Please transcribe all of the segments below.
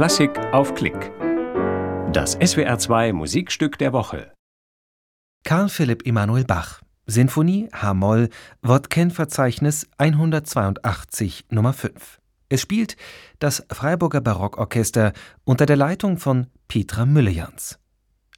Klassik auf Klick. Das SWR2 Musikstück der Woche. Karl Philipp Emanuel Bach. Sinfonie H-Moll, Wortkennverzeichnis 182 Nummer 5. Es spielt das Freiburger Barockorchester unter der Leitung von Petra Müllejans.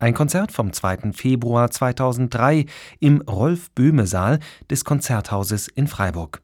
Ein Konzert vom 2. Februar 2003 im Rolf-Böhme-Saal des Konzerthauses in Freiburg.